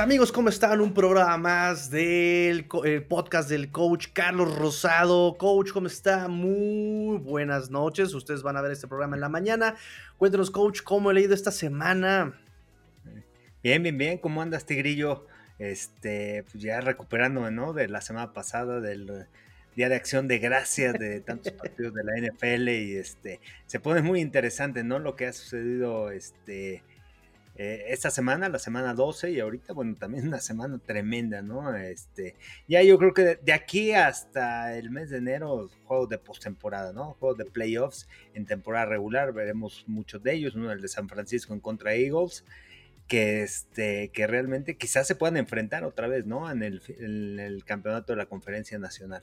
Amigos, ¿cómo están? Un programa más del podcast del coach Carlos Rosado. Coach, ¿cómo está? Muy buenas noches. Ustedes van a ver este programa en la mañana. Cuéntenos, coach, ¿cómo he leído esta semana? Bien, bien, bien. ¿Cómo andas, Tigrillo? Este, pues ya recuperando, ¿no? De la semana pasada, del Día de Acción de Gracias de tantos partidos de la NFL y este, se pone muy interesante, ¿no? Lo que ha sucedido, este eh, esta semana, la semana 12, y ahorita, bueno, también una semana tremenda, ¿no? Este, ya yo creo que de, aquí hasta el mes de enero, juegos de postemporada, ¿no? Juegos de playoffs en temporada regular, veremos muchos de ellos, uno el de San Francisco en contra Eagles, que, este, que realmente quizás se puedan enfrentar otra vez, ¿no? En el campeonato de la conferencia nacional.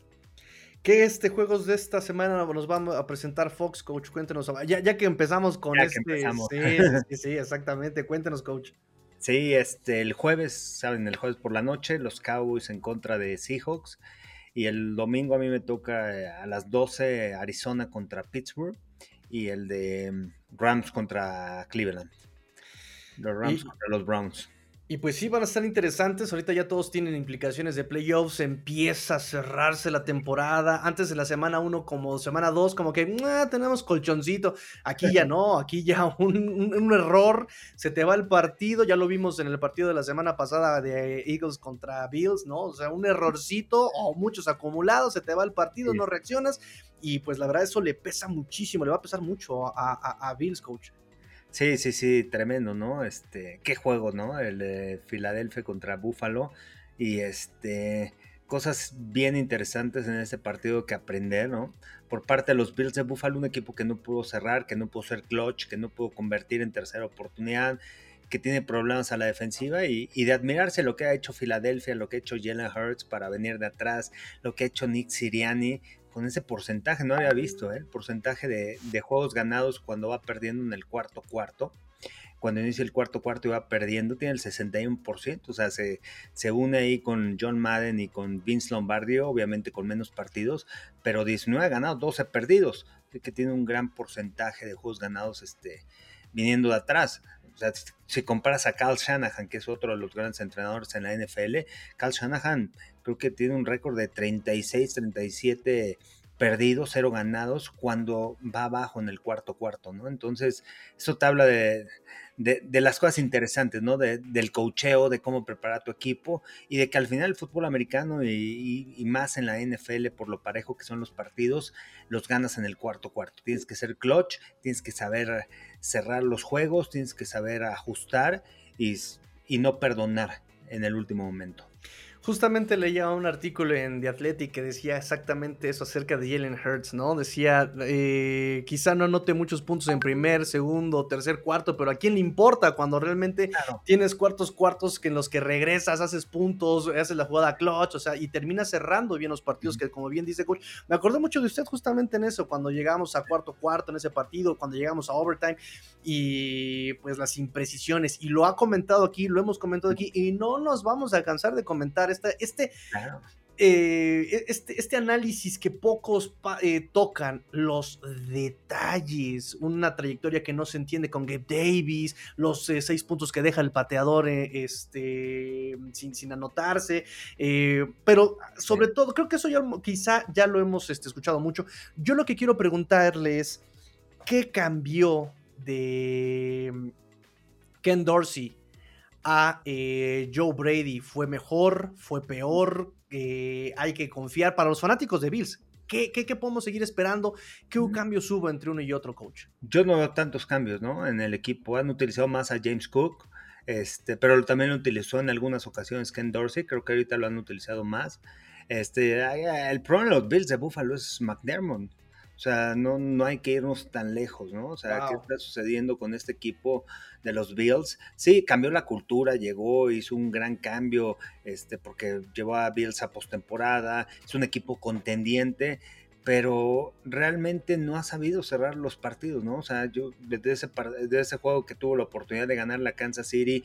¿Qué este juegos de esta semana nos vamos a presentar Fox, coach? Cuéntenos. Ya, ya que empezamos con este. Sí, sí, exactamente. Cuéntenos, coach. Sí, este, el jueves, saben, el jueves por la noche, los Cowboys en contra de Seahawks. Y el domingo a mí me toca eh, a las 12 Arizona contra Pittsburgh y el de mm, Rams contra Cleveland. Los Rams contra los Browns. Y pues sí, van a estar interesantes. Ahorita ya todos tienen implicaciones de playoffs. Empieza a cerrarse la temporada. Antes de la semana 1, como semana 2, como que ah, tenemos colchoncito. Aquí ya no, aquí ya un, error. Se te va el partido. Ya lo vimos en el partido de la semana pasada de Eagles contra Bills, ¿no? O sea, un errorcito o muchos acumulados. Se te va el partido, no reaccionas. Y pues la verdad, eso le pesa muchísimo. Le va a pesar mucho a Bills, coach. Sí, sí, sí, tremendo, ¿no? Este, qué juego, ¿no? El de Filadelfia contra Buffalo y este cosas bien interesantes en ese partido que aprender, ¿no? Por parte de los Bills de Buffalo, un equipo que no pudo cerrar, que no pudo ser clutch, que no pudo convertir en tercera oportunidad, que tiene problemas a la defensiva y, y, de admirarse lo que ha hecho Filadelfia, lo que ha hecho Jalen Hurts para venir de atrás, lo que ha hecho Nick Siriani, con ese porcentaje, no había visto ¿eh? el porcentaje de, juegos ganados cuando va perdiendo en el cuarto cuarto. Cuando inicia el cuarto cuarto y va perdiendo, tiene el 61%, o sea, se, se une ahí con John Madden y con Vince Lombardi, obviamente con menos partidos, pero 19 ganados, 12 perdidos, que tiene un gran porcentaje de juegos ganados este, viniendo de atrás. O sea, si comparas a Carl Shanahan, que es otro de los grandes entrenadores en la NFL, Carl Shanahan creo que tiene un récord de 36, 37 perdidos, cero ganados cuando va abajo en el cuarto cuarto, ¿no? Entonces, eso te habla de, las cosas interesantes, ¿no? del cocheo, de cómo preparar tu equipo y de que al final el fútbol americano y, y, más en la NFL, por lo parejo que son los partidos, los ganas en el cuarto cuarto. Tienes que ser clutch, tienes que saber cerrar los juegos, tienes que saber ajustar y, y no perdonar en el último momento. Justamente leía un artículo en The Athletic que decía exactamente eso acerca de Jalen Hurts, ¿no? Decía, eh, quizá no anote muchos puntos en primer, segundo, tercer, cuarto, pero ¿a quién le importa cuando realmente tienes cuartos, cuartos que en los que regresas, haces puntos, haces la jugada clutch, o sea, y terminas cerrando bien los partidos, que como bien dice Coach, me acordé mucho de usted justamente en eso, cuando llegamos a cuarto, cuarto en ese partido, cuando llegamos a overtime y pues las imprecisiones, y lo ha comentado aquí, lo hemos comentado aquí, y no nos vamos a cansar de comentar este, eh, e, este, este, análisis que pocos eh, tocan, los detalles, una trayectoria que no se entiende con Gabe Davis, los eh, seis puntos que deja el pateador este, sin, sin anotarse, pero sobre todo, creo que eso ya quizá ya lo hemos este, escuchado mucho. Yo lo que quiero preguntarle es, ¿qué cambió de mm, Ken Dorsey a eh, Joe Brady fue mejor, fue peor, eh, hay que confiar para los fanáticos de Bills. ¿Qué, qué, podemos seguir esperando? ¿Qué cambios hubo entre uno y otro coach? Yo no veo tantos cambios, ¿no? En el equipo han utilizado más a James Cook, este, pero también lo utilizó en algunas ocasiones Ken Dorsey, creo que ahorita lo han utilizado más. Este, el problema de los Bills de Buffalo es McDermott. O sea, no, no hay que irnos tan lejos, ¿no? O sea, ¿qué está sucediendo con este equipo de los Bills? Sí, cambió la cultura, llegó, hizo un gran cambio, este, porque llevó a Bills a postemporada, es un equipo contendiente, pero realmente no ha sabido cerrar los partidos, ¿no? O sea, yo desde ese, desde ese juego que tuvo la oportunidad de ganar la Kansas City,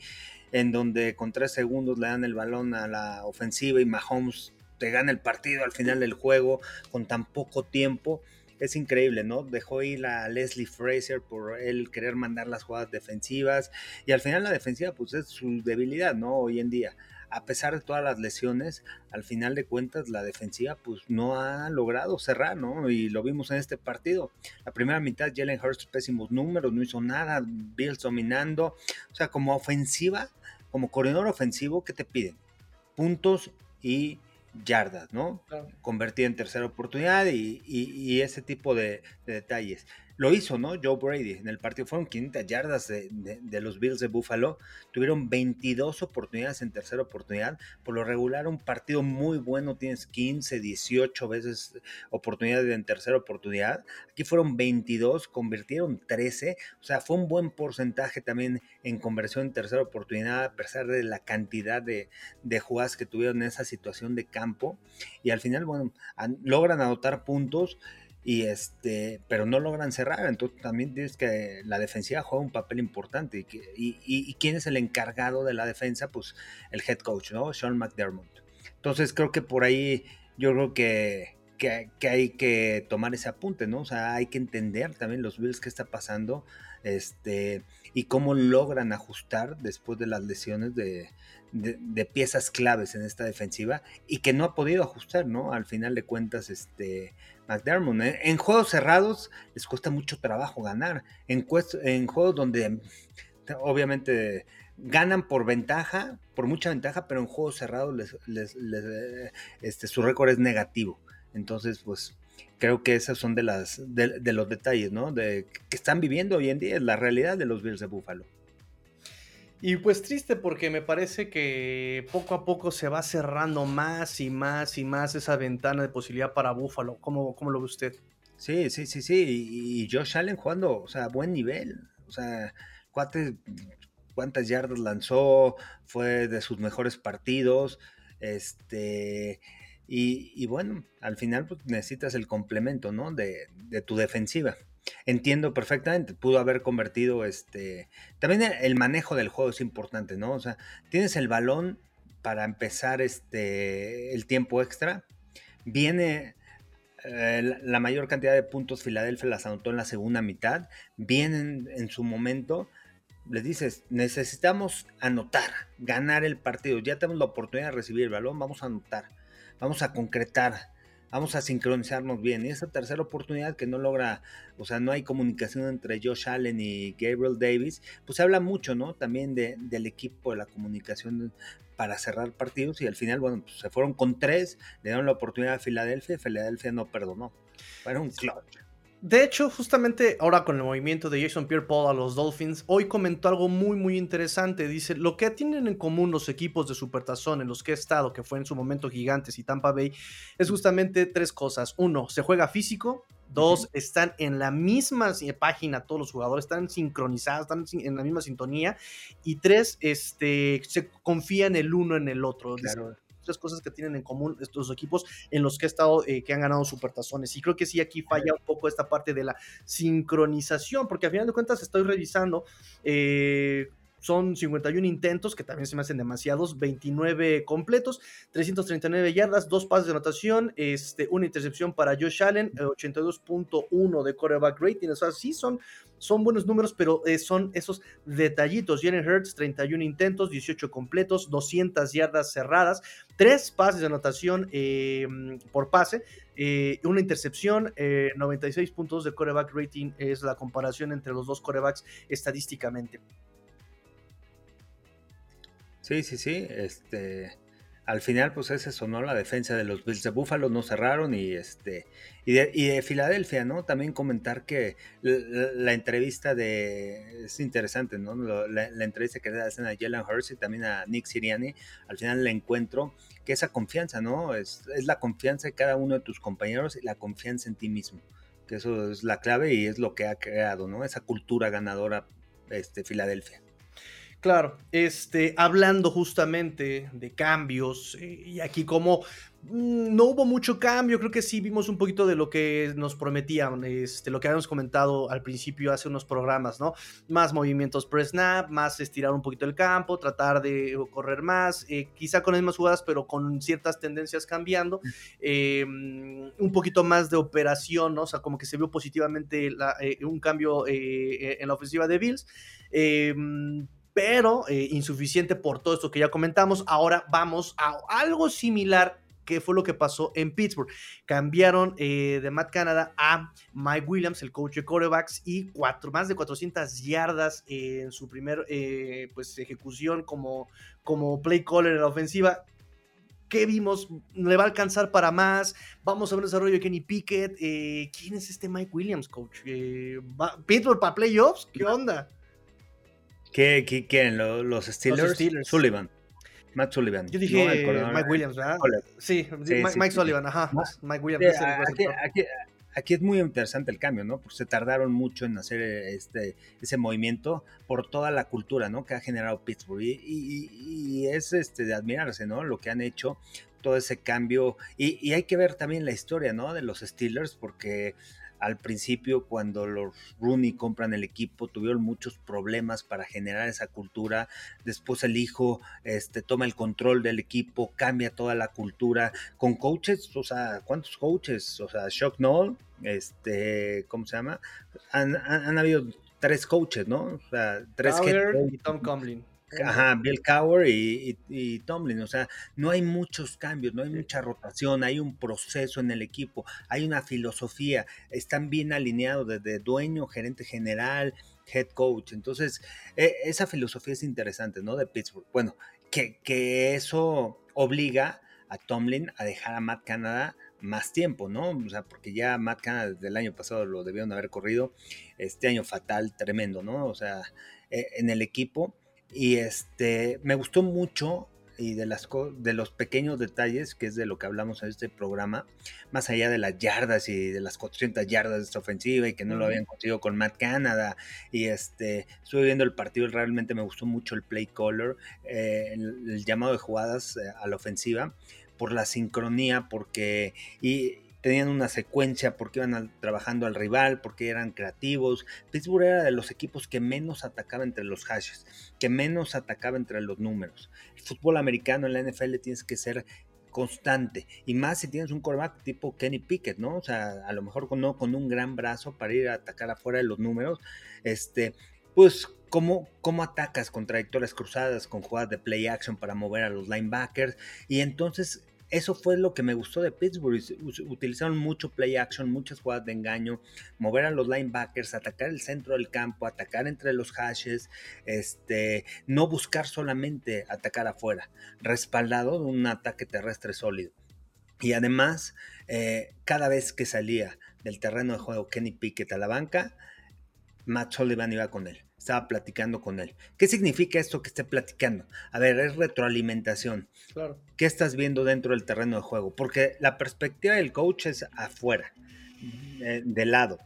en donde con tres segundos le dan el balón a la ofensiva y Mahomes te gana el partido al final del juego con tan poco tiempo. Es increíble, ¿no? Dejó ir a Leslie Fraser por él querer mandar las jugadas defensivas y al final la defensiva pues es su debilidad, ¿no? Hoy en día. A pesar de todas las lesiones, al final de cuentas la defensiva pues no ha logrado cerrar, ¿no? Y lo vimos en este partido. La primera mitad Jalen Hurts pésimos números, no hizo nada, Bills dominando. O sea, como ofensiva, como corredor ofensivo, ¿qué te piden? Puntos y yardas, ¿no? Convertir en tercera oportunidad y, ese tipo de, detalles. Lo hizo, ¿no? Joe Brady en el partido. Fueron 500 yardas de, los Bills de Buffalo. Tuvieron 22 oportunidades en tercera oportunidad. Por lo regular, un partido muy bueno. Tienes 15, 18 veces oportunidades en tercera oportunidad. Aquí fueron 22, convirtieron 13. O sea, fue un buen porcentaje también en conversión en tercera oportunidad, a pesar de la cantidad de, jugadas que tuvieron en esa situación de campo. Y al final, bueno, logran anotar puntos y este, pero no logran cerrar. Entonces también tienes que la defensiva juega un papel importante. Y, y, quién es el encargado de la defensa? Pues el head coach, ¿no? Sean McDermott. Entonces creo que por ahí yo creo que, que, que, hay que tomar ese apunte, ¿no? O sea, hay que entender también los Bills qué está pasando este, y cómo logran ajustar después de las lesiones de, de, piezas claves en esta defensiva y que no ha podido ajustar, ¿no? Al final de cuentas, este McDermott. ¿eh? En juegos cerrados les cuesta mucho trabajo ganar. En, en juegos donde obviamente ganan por ventaja, por mucha ventaja, pero en juegos cerrados les, este, su récord es negativo. Entonces, pues creo que esos son de, las, de, los detalles, ¿no? De, que están viviendo hoy en día, es la realidad de los Bills de Buffalo. Y pues triste porque me parece que poco a poco se va cerrando más y más y más esa ventana de posibilidad para Buffalo. ¿Cómo, cómo lo ve usted? Sí, sí, sí, sí. Y, Josh Allen jugando, o sea, buen nivel. O sea, cuántas yardas lanzó, fue de sus mejores partidos. Este, y, bueno, al final pues, necesitas el complemento, ¿no? De, de tu defensiva entiendo perfectamente, pudo haber convertido este... También el manejo del juego es importante, ¿no? O sea, tienes el balón para empezar este, el tiempo extra, viene eh, la mayor cantidad de puntos Filadelfia las anotó en la segunda mitad, vienen en su momento, les dices, necesitamos anotar, ganar el partido, ya tenemos la oportunidad de recibir el balón, vamos a anotar, vamos a concretar, vamos a sincronizarnos bien. Y esa tercera oportunidad que no logra, o sea, no hay comunicación entre Josh Allen y Gabriel Davis, pues se habla mucho, ¿no? También de, del equipo, de la comunicación para cerrar partidos y al final, bueno, pues se fueron con tres, le dieron la oportunidad a Filadelfia y Filadelfia no perdonó. Fue un clutch. De hecho, justamente ahora con el movimiento de Jason Pierre-Paul a los Dolphins, hoy comentó algo muy muy interesante. Dice, lo que tienen en común los equipos de Supertazón en los que he estado, que fue en su momento Gigantes y Tampa Bay, es justamente tres cosas. Uno, se juega físico. Dos, están en la misma página todos los jugadores, están sincronizados, están en la misma sintonía. Y tres, este, se confían el uno en el otro. Claro tres cosas que tienen en común estos equipos en los que he estado, eh, que han ganado supertazones. Y creo que sí, aquí falla un poco esta parte de la sincronización, porque al final de cuentas estoy revisando. Eh, son 51 intentos, que también se me hacen demasiados, 29 completos, 339 yardas, dos pases de anotación, este, una intercepción para Josh Allen, 82.1 eh, de quarterback rating. O sea, sí son, son buenos números, pero eh, son esos detallitos. Jalen Hurts, 31 intentos, 18 completos, 200 yardas cerradas, tres pases de anotación eh, por pase, una intercepción, 96 puntos de quarterback rating es la comparación entre los dos quarterbacks estadísticamente. Sí, sí, sí. Este, al final, pues ese sonó la defensa de los Bills de Buffalo, no cerraron y este y de, Filadelfia, ¿no? También comentar que la, entrevista de es interesante, ¿no? La, entrevista que le hacen a Jalen Hurst y también a Nick Siriani, al final le encuentro que esa confianza, ¿no? Es, es la confianza de cada uno de tus compañeros y la confianza en ti mismo. que eso es la clave y es lo que ha creado, ¿no? Esa cultura ganadora, este, Filadelfia. Claro, este, hablando justamente de cambios, eh, y aquí como mm, no hubo mucho cambio, creo que sí vimos un poquito de lo que nos prometían, este, lo que habíamos comentado al principio hace unos programas, ¿no? Más movimientos pre snap, más estirar un poquito el campo, tratar de correr más, eh, quizá con las mismas jugadas, pero con ciertas tendencias cambiando, eh, un poquito más de operación, ¿no? O sea, como que se vio positivamente un cambio en la ofensiva de Bills pero eh, insuficiente por todo esto que ya comentamos. Ahora vamos a algo similar que fue lo que pasó en Pittsburgh. Cambiaron eh, de Matt Canada a Mike Williams, el coach de quarterbacks, y cuatro, más de 400 yardas en su primer eh, pues, ejecución como, como play caller en la ofensiva. ¿Qué vimos? ¿Le va a alcanzar para más? Vamos a ver el desarrollo de Kenny Pickett. ¿Quién es este Mike Williams, coach? ¿Pittsburgh para playoffs? ¿Qué onda? ¿Qué, quieren? ¿Los Steelers? Sullivan. Matt Sullivan. Yo dije Mike Williams, ¿verdad? Sí, Mike, Sullivan, ajá. Mike Williams. aquí, es muy interesante el cambio, ¿no? Porque se tardaron mucho en hacer este, ese movimiento por toda la cultura, ¿no? Que ha generado Pittsburgh. Y, es este, de admirarse, ¿no? Lo que han hecho, todo ese cambio. Y, y hay que ver también la historia, ¿no? De los Steelers, porque al principio cuando los Rooney compran el equipo tuvieron muchos problemas para generar esa cultura, después el hijo este, toma el control del equipo, cambia toda la cultura, con coaches, o sea, ¿cuántos coaches? O sea, Shock Knoll, este, ¿cómo se llama? Han, habido tres coaches, ¿no? O sea, tres y Tom Comlin. Ajá, Bill Cower y, Tomlin, o sea, no hay muchos cambios, no hay mucha rotación, hay un proceso en el equipo, hay una filosofía, están bien alineados desde dueño, gerente general, head coach, entonces e, esa filosofía es interesante, ¿no? De Pittsburgh. Bueno, que, que eso obliga a Tomlin a dejar a Matt Canada más tiempo, ¿no? O sea, porque ya Matt Canada desde el año pasado lo debieron haber corrido, este año fatal, tremendo, ¿no? O sea, e, en el equipo y este, me gustó mucho y de, las, de los pequeños detalles, que es de lo que hablamos en este programa, más allá de las yardas y de las 400 yardas de esta ofensiva y que no lo habían conseguido con Matt Canada. Y este, estuve viendo el partido y realmente me gustó mucho el play caller, eh, el, llamado de jugadas eh, a la ofensiva por la sincronía, porque y tenían una secuencia porque iban trabajando al rival, porque eran creativos. Pittsburgh era de los equipos que menos atacaba entre los hashes, que menos atacaba entre los números. El fútbol americano en la NFL tienes que ser constante y más si tienes un quarterback tipo Kenny Pickett, ¿no? O sea, a lo mejor con, no con un gran brazo para ir a atacar afuera de los números, este, pues ¿Cómo, cómo, atacas con trayectorias cruzadas, con jugadas de play action para mover a los linebackers. Y entonces eso fue lo que me gustó de Pittsburgh. Utilizaron mucho play action, muchas jugadas de engaño, mover a los linebackers, atacar el centro del campo, atacar entre los hashes, este, no buscar solamente atacar afuera, respaldado de un ataque terrestre sólido. Y además, eh, cada vez que salía del terreno de juego Kenny Pickett a la banca, Matt Sullivan iba con él estaba platicando con él. ¿Qué significa esto que esté platicando? A ver, es retroalimentación. Claro. ¿Qué estás viendo dentro del terreno de juego? Porque la perspectiva del coach es afuera, de, lado.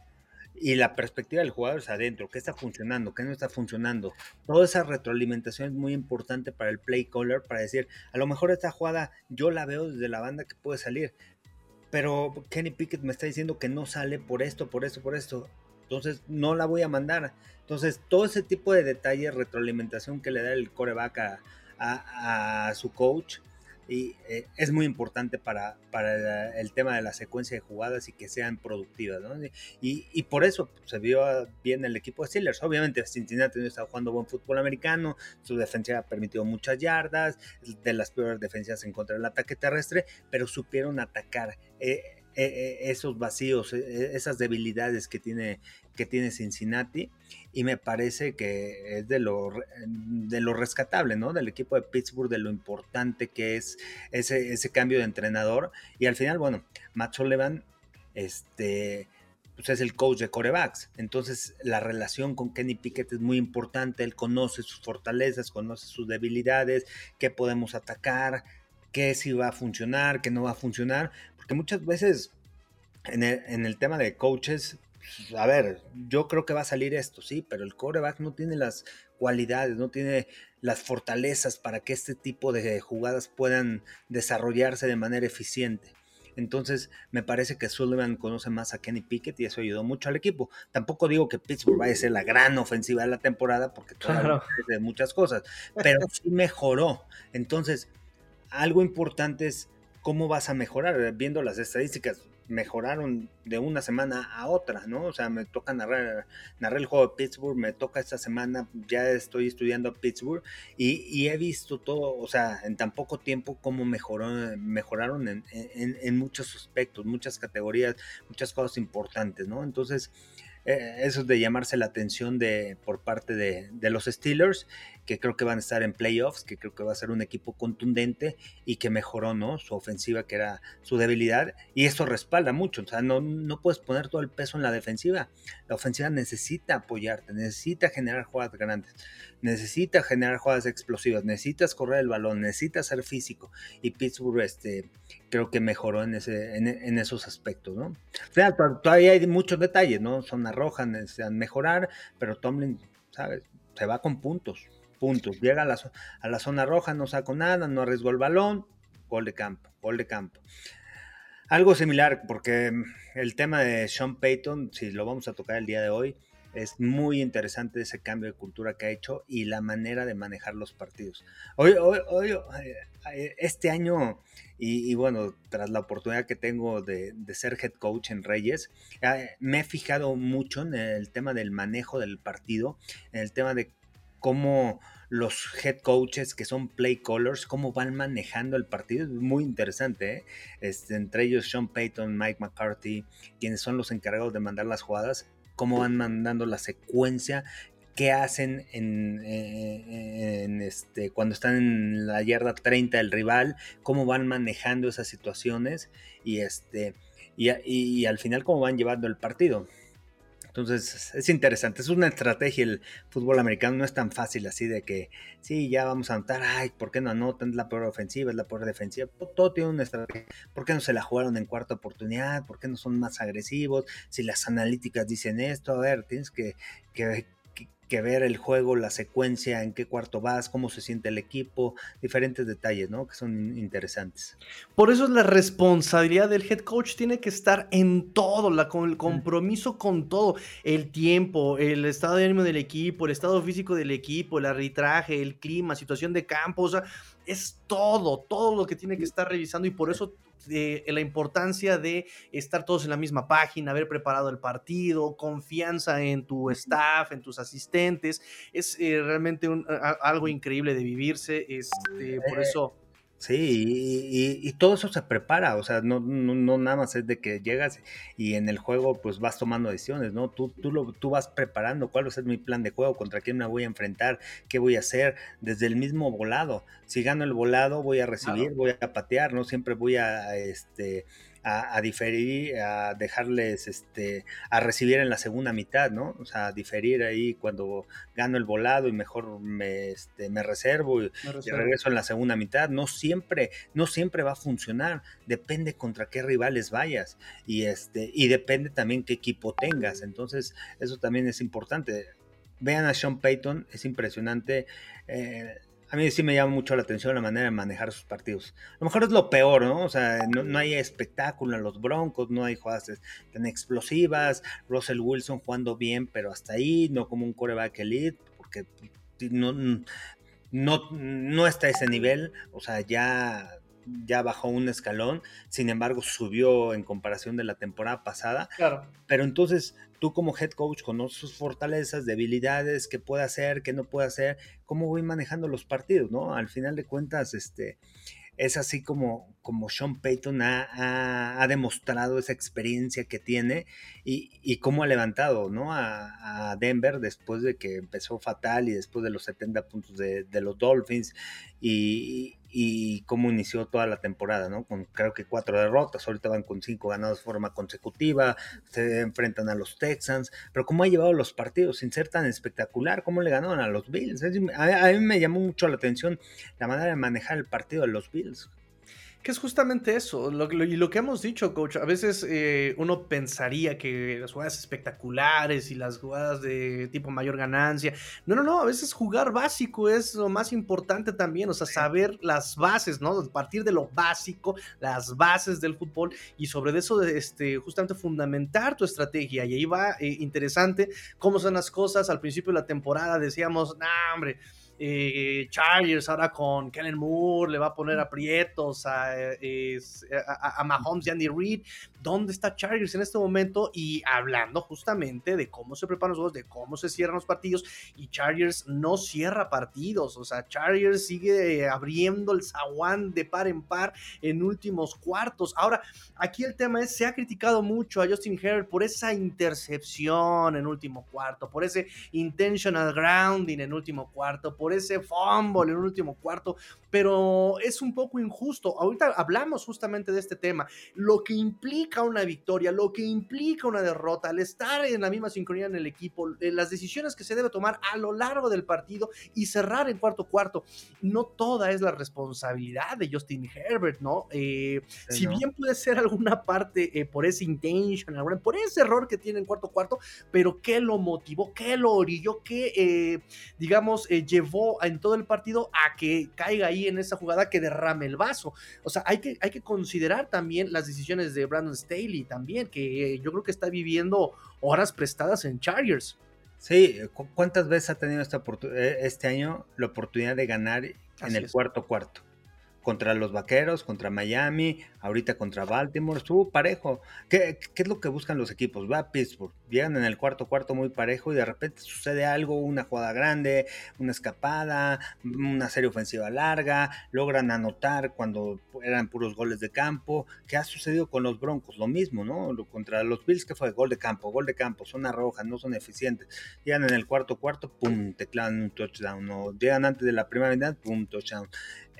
Y la perspectiva del jugador es adentro. ¿Qué está funcionando? ¿Qué no está funcionando? Toda esa retroalimentación es muy importante para el play caller, para decir, a lo mejor esta jugada yo la veo desde la banda que puede salir, pero Kenny Pickett me está diciendo que no sale por esto, por esto, por esto. Entonces no la voy a mandar. Entonces todo ese tipo de detalles, retroalimentación que le da el coreback a, su coach, y eh, es muy importante para, para, el tema de la secuencia de jugadas y que sean productivas. ¿no? Y, por eso se vio bien el equipo de Steelers. Obviamente Cincinnati no estaba jugando buen fútbol americano, su defensa ha permitido muchas yardas, de las peores defensas en contra del ataque terrestre, pero supieron atacar. Eh, esos vacíos, e, esas debilidades que tiene, que tiene Cincinnati y me parece que es de lo, de lo rescatable, ¿no? Del equipo de Pittsburgh, de lo importante que es ese, ese cambio de entrenador y al final, bueno, Matt Sullivan, este, pues es el coach de corebacks. Entonces, la relación con Kenny Pickett es muy importante. Él conoce sus fortalezas, conoce sus debilidades, qué podemos atacar, qué sí va a funcionar, qué no va a funcionar, porque muchas veces en el, tema de coaches, a ver, yo creo que va a salir esto, sí, pero el coreback no tiene las cualidades, no tiene las fortalezas para que este tipo de jugadas puedan desarrollarse de manera eficiente. Entonces, me parece que Sullivan conoce más a Kenny Pickett y eso ayudó mucho al equipo. Tampoco digo que Pittsburgh vaya a ser la gran ofensiva de la temporada porque todavía de muchas cosas, pero sí mejoró. Entonces, algo importante es cómo vas a mejorar. Viendo las estadísticas, mejoraron de una semana a otra, ¿no? O sea, me toca narrar, narrar el juego de Pittsburgh, me toca esta semana, ya estoy estudiando Pittsburgh y, he visto todo, o sea, en tan poco tiempo cómo mejoró, mejoraron en, en, muchos aspectos, muchas categorías, muchas cosas importantes, ¿no? Entonces, eh, eso es de llamarse la atención de, por parte de, de los Steelers que creo que van a estar en playoffs, que creo que va a ser un equipo contundente y que mejoró ¿no? su ofensiva, que era su debilidad, y esto respalda mucho. O sea, no, no puedes poner todo el peso en la defensiva. La ofensiva necesita apoyarte, necesita generar jugadas grandes, necesita generar jugadas explosivas, necesitas correr el balón, necesitas ser físico. Y Pittsburgh este, creo que mejoró en, ese, en, esos aspectos. ¿no? O sea, todavía hay muchos detalles, ¿no? Son arrojan, necesitan mejorar, pero Tomlin, ¿sabes? Se va con puntos puntos. Llega a la, a la zona roja, no sacó nada, no arriesgó el balón, gol de campo, gol de campo. Algo similar, porque el tema de Sean Payton, si lo vamos a tocar el día de hoy, es muy interesante ese cambio de cultura que ha hecho y la manera de manejar los partidos. Hoy, hoy, hoy eh, este año, y, bueno, tras la oportunidad que tengo de, de ser head coach en Reyes, eh, me he fijado mucho en el tema del manejo del partido, en el tema de cómo los head coaches que son play callers, cómo van manejando el partido. Es muy interesante. ¿eh? Este, entre ellos Sean Payton, Mike McCarthy, quienes son los encargados de mandar las jugadas, cómo van mandando la secuencia, qué hacen en, eh, este, cuando están en la yarda 30 del rival, cómo van manejando esas situaciones y, este, y al final cómo van llevando el partido. Entonces es interesante, es una estrategia. El fútbol americano no es tan fácil así de que, sí, ya vamos a anotar, ay, ¿por qué no anotan? Es la peor ofensiva, es la peor defensiva. Todo tiene una estrategia. ¿Por qué no se la jugaron en cuarta oportunidad? ¿Por qué no son más agresivos? Si las analíticas dicen esto, a ver, tienes que, que, que ver el juego, la secuencia, en qué cuarto vas, cómo se siente el equipo, diferentes detalles, ¿no? Que son interesantes. Por eso es la responsabilidad del head coach tiene que estar en todo, la, con el compromiso con todo, el tiempo, el estado de ánimo del equipo, el estado físico del equipo, el arbitraje, el clima, situación de campo, o sea, es todo, todo lo que tiene que estar revisando y por eso de la importancia de estar todos en la misma página, haber preparado el partido, confianza en tu staff, en tus asistentes. Es eh, realmente algo increíble de vivirse. Este, por eh, eso Sí, y, todo eso se prepara, o sea, no, no, nada más es de que llegas y en el juego pues vas tomando decisiones, ¿no? Tú, tú, lo, tú vas preparando cuál va a ser mi plan de juego, contra quién me voy a enfrentar, qué voy a hacer, desde el mismo volado. Si gano el volado voy a recibir, voy a patear, no siempre voy a, este, a, diferir, a dejarles, este, a recibir en la segunda mitad, ¿no? O sea, a diferir ahí cuando gano el volado y mejor me, este, me, reservo, y, regreso en la segunda mitad. No siempre, no siempre va a funcionar. Depende contra qué rivales vayas y este, y depende también qué equipo tengas. Entonces, eso también es importante. Vean a Sean Payton, es impresionante. Eh, a mí sí me llama mucho la atención la manera de manejar sus partidos. A lo mejor es lo peor, ¿no? O sea, no, hay espectáculo en los Broncos, no hay jugadas tan explosivas, Russell Wilson jugando bien, pero hasta ahí, no como un coreback elite, porque no, no, no está a ese nivel, o sea, ya ya bajó un escalón, sin embargo subió en comparación de la temporada pasada. Claro. Pero entonces tú como head coach conoces sus fortalezas, debilidades, qué puede hacer, qué no puede hacer, cómo voy manejando los partidos, ¿no? Al final de cuentas, este, es así como, como Sean Payton ha, demostrado esa experiencia que tiene y, cómo ha levantado ¿no? a, Denver después de que empezó fatal y después de los 70 puntos de, de los Dolphins y, y cómo inició toda la temporada, ¿no? Con creo que cuatro derrotas, ahorita van con cinco ganados de forma consecutiva, se enfrentan a los Texans, pero cómo ha llevado los partidos sin ser tan espectacular, cómo le ganaron a los Bills. A, mí me llamó mucho la atención la manera de manejar el partido de los Bills. Que es justamente eso, y lo que hemos dicho, coach. A veces eh, uno pensaría que las jugadas espectaculares y las jugadas de tipo mayor ganancia. No, no, no. A veces jugar básico es lo más importante también. O sea, saber las bases, ¿no? Partir de lo básico, las bases del fútbol y sobre eso, este, justamente fundamentar tu estrategia. Y ahí va eh, interesante cómo son las cosas. Al principio de la temporada decíamos, nah, hombre eh, Chargers ahora con Kellen Moore, le va a poner aprietos a, a, Mahomes y Andy Reid. ¿Dónde está Chargers en este momento? Y hablando justamente de cómo se preparan los juegos, de cómo se cierran los partidos. Y Chargers no cierra partidos. O sea, Chargers sigue abriendo el zaguán de par en par en últimos cuartos. Ahora, aquí el tema es, se ha criticado mucho a Justin Herbert por esa intercepción en último cuarto, por ese intentional grounding en último cuarto, por ese fumble en el último cuarto, pero es un poco injusto. Ahorita hablamos justamente de este tema, lo que implica una victoria, lo que implica una derrota, al estar en la misma sincronía en el equipo, eh, las decisiones que se debe tomar a lo largo del partido y cerrar en cuarto cuarto. No toda es la responsabilidad de Justin Herbert, ¿no? Eh, si bien puede ser alguna parte eh, por ese intention, por ese error que tiene en cuarto cuarto, pero ¿qué lo motivó? ¿Qué lo orilló? ¿Qué, digamos, llevó en todo el partido a que caiga ahí? En esa jugada que derrame el vaso. O sea, hay que, hay que considerar también las decisiones de Brandon Staley también, que eh, yo creo que está viviendo horas prestadas en Chargers. Sí, ¿cuántas veces ha tenido esta eh, este año la oportunidad de ganar en el cuarto cuarto? Contra los Vaqueros, contra Miami, ahorita contra Baltimore, estuvo parejo. ¿Qué, ¿Qué, es lo que buscan los equipos? Va a Pittsburgh, llegan en el cuarto cuarto muy parejo y de repente sucede algo, una jugada grande, una escapada, una serie ofensiva larga, logran anotar cuando eran puros goles de campo. ¿Qué ha sucedido con los Broncos? Lo mismo, ¿no? Contra los Bills, que fue? Gol de campo, gol de campo, zona roja, no son eficientes. Llegan en el cuarto cuarto, pum, te clavan un touchdown. O llegan antes de la primera mitad, pum, touchdown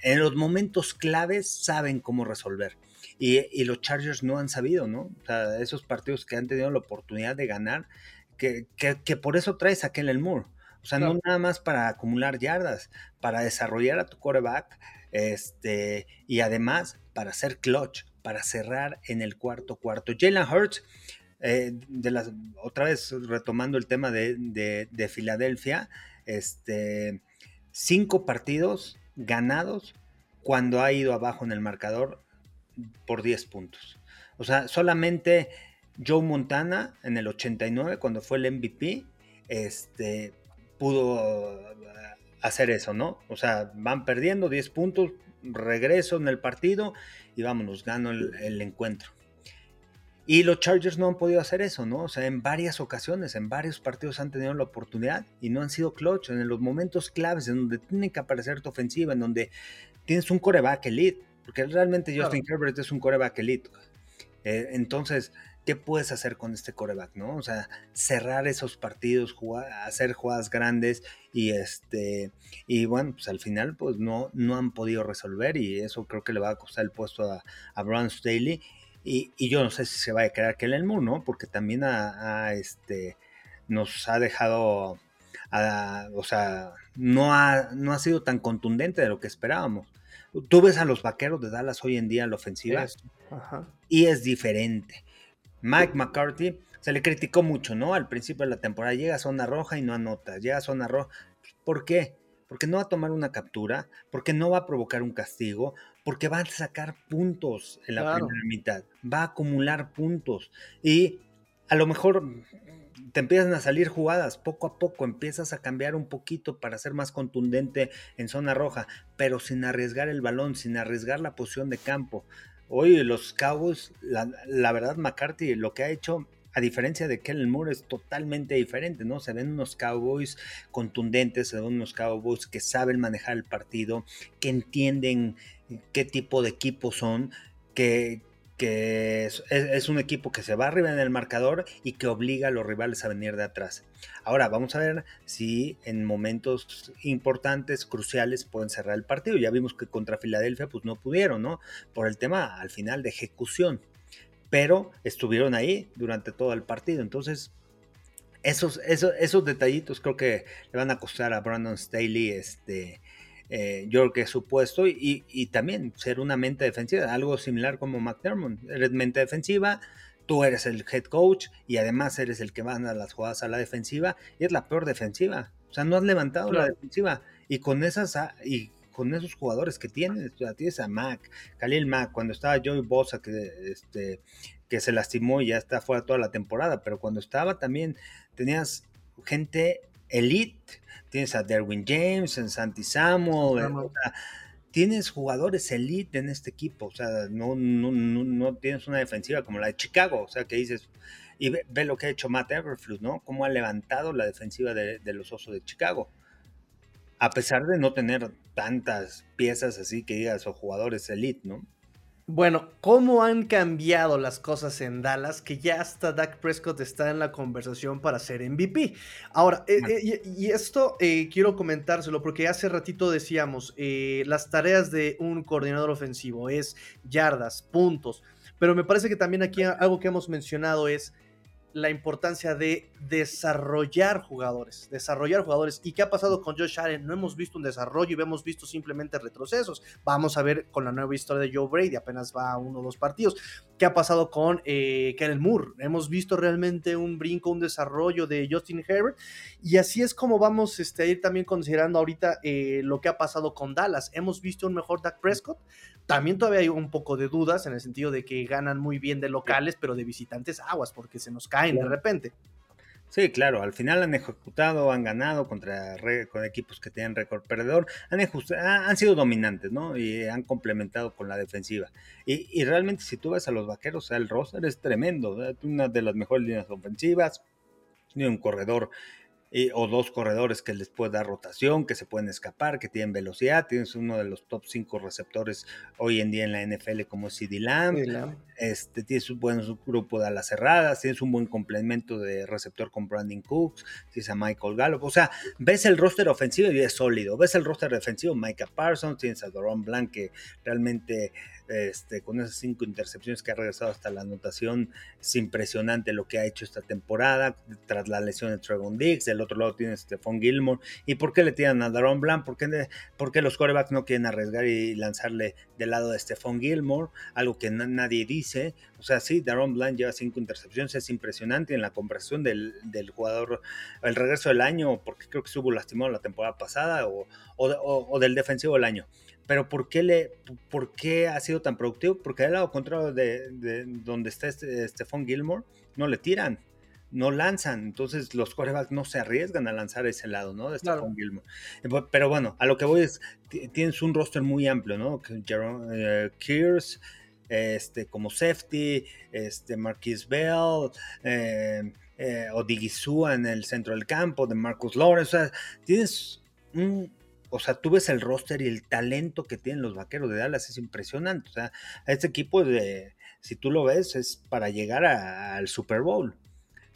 en los momentos claves saben cómo resolver. Y, los Chargers no han sabido, ¿no? O sea, esos partidos que han tenido la oportunidad de ganar, que, que, por eso traes a Kellen Moore. O sea, no nada más para acumular yardas, para desarrollar a tu quarterback, este, y además para hacer clutch, para cerrar en el cuarto cuarto. Jalen Hurts, eh, de las, otra vez retomando el tema de, de, de Filadelfia, este, cinco partidos ganados cuando ha ido abajo en el marcador por 10 puntos. O sea, solamente Joe Montana en el 89, cuando fue el MVP, este, pudo hacer eso, ¿no? O sea, van perdiendo 10 puntos, regreso en el partido y vámonos, gano el encuentro. Y los Chargers no han podido hacer eso, ¿no? O sea, en varias ocasiones, en varios partidos han tenido la oportunidad y no han sido clutch en los momentos claves, en donde tiene que aparecer tu ofensiva, en donde tienes un coreback elite, porque realmente Justin Herbert es un coreback elite. Eh, entonces, ¿qué puedes hacer con este coreback, no? O sea, cerrar esos partidos, jugar, hacer jugadas grandes y este y bueno, pues al final pues no, no han podido resolver y eso creo que le va a costar el puesto a, a Brown Staley y, yo no sé si se va a quedar Kellen Moore, ¿no? Porque también este, nos ha dejado, o sea, no ha, no ha sido tan contundente de lo que esperábamos. Tú ves a los vaqueros de Dallas hoy en día en la ofensiva y es diferente. Mike McCarthy se le criticó mucho, ¿no? Al principio de la temporada llega a zona roja y no anota, llega a zona roja. ¿Por qué? Porque no va a tomar una captura, porque no va a provocar un castigo, porque va a sacar puntos en la primera mitad, va a acumular puntos y a lo mejor te empiezan a salir jugadas, poco a poco empiezas a cambiar un poquito para ser más contundente en zona roja, pero sin arriesgar el balón, sin arriesgar la posición de campo. Hoy los Cowboys, la, la verdad McCarthy lo que ha hecho a diferencia de Kellen Moore, es totalmente diferente, ¿no? Se ven unos Cowboys contundentes, se ven unos Cowboys que saben manejar el partido, que entienden qué tipo de equipo son, que, que es, un equipo que se va arriba en el marcador y que obliga a los rivales a venir de atrás. Ahora vamos a ver si en momentos importantes, cruciales, pueden cerrar el partido. Ya vimos que contra Filadelfia pues no pudieron, ¿no? Por el tema al final de ejecución pero estuvieron ahí durante todo el partido. Entonces, esos, esos, esos detallitos creo que le van a costar a Brandon Staley este, eh, yo creo que es su puesto y, y, también ser una mente defensiva, algo similar como McDermott. Eres mente defensiva, tú eres el head coach y además eres el que manda las jugadas a la defensiva y es la peor defensiva. O sea, no has levantado la defensiva y con esas y con esos jugadores que sea, tienes a Mac, Khalil Mac, cuando estaba Joey Bosa que este que se lastimó y ya está fuera toda la temporada, pero cuando estaba también tenías gente elite, tienes a Derwin James, en Santi Samuel, o sea, tienes jugadores elite en este equipo, o sea, no, no, no, tienes una defensiva como la de Chicago, o sea, que dices, y ve, lo que ha hecho Matt Everfluss, ¿no? Cómo ha levantado la defensiva de, de, los Osos de Chicago. A pesar de no tener tantas piezas así que digas o jugadores elite, ¿no? Bueno, ¿cómo han cambiado las cosas en Dallas que ya hasta Dak Prescott está en la conversación para ser MVP? Ahora, eh, eh, y, esto eh, quiero comentárselo porque hace ratito decíamos, las tareas de un coordinador ofensivo es yardas, puntos, pero me parece que también aquí algo que hemos mencionado es la importancia de desarrollar jugadores, desarrollar jugadores. ¿Y qué ha pasado con Josh Allen? No hemos visto un desarrollo y hemos visto simplemente retrocesos. Vamos a ver con la nueva historia de Joe Brady, apenas va uno o dos partidos. ¿Qué ha pasado con eh, Kenneth Moore? Hemos visto realmente un brinco, un desarrollo de Justin Herbert. Y así es como vamos este, a ir también considerando ahorita eh, lo que ha pasado con Dallas. Hemos visto un mejor Dak Prescott. También todavía hay un poco de dudas en el sentido de que ganan muy bien de locales, pero de visitantes aguas, porque se nos caen de repente. Sí, claro, al final han ejecutado, han ganado contra con equipos que tienen récord perdedor, han, han sido dominantes, ¿no? Y han complementado con la defensiva. Y, realmente si tú ves a los vaqueros, el roster es tremendo, una de las mejores líneas ofensivas, tiene un corredor o dos corredores que les puede dar rotación, que se pueden escapar, que tienen velocidad. Tienes uno de los top 5 receptores hoy en día en la NFL como CD Lamb. Este, tienes un buen grupo de alas cerradas, tienes un buen complemento de receptor con Brandon Cooks, tienes a Michael Gallup. O sea, ves el roster ofensivo y es sólido. Ves el roster defensivo, Micah Parsons, tienes a Doron Blanc que realmente este, con esas cinco intercepciones que ha regresado hasta la anotación, es impresionante lo que ha hecho esta temporada, tras la lesión de Trevon Diggs, del otro lado tiene Stephon Gilmore, ¿y por qué le tiran a Daron Blanc? ¿Por qué, los corebacks no quieren arriesgar y lanzarle del lado de Stephon Gilmore? Algo que nadie dice, o sea, sí, Daron Blanc lleva cinco intercepciones, es impresionante en la conversión del, jugador, el regreso del año, porque creo que estuvo lastimado la temporada pasada, o, o del defensivo del año pero ¿por qué, le, ¿por qué ha sido tan productivo? Porque al lado contrario de, donde está este, Stephon Gilmore, no le tiran, no lanzan, entonces los corebacks no se arriesgan a lanzar ese lado, ¿no? De Stephon Gilmore. Eh, pero bueno, a lo que voy es, tienes un roster muy amplio, ¿no? Eh, Kears, este, como safety, este, Marquis Bell, eh, eh en el centro del campo, de Marcus Lawrence, o sea, tienes un o sea, tú ves el roster y el talento que tienen los vaqueros de Dallas es impresionante. O sea, este equipo, de, si tú lo ves, es para llegar al Super Bowl.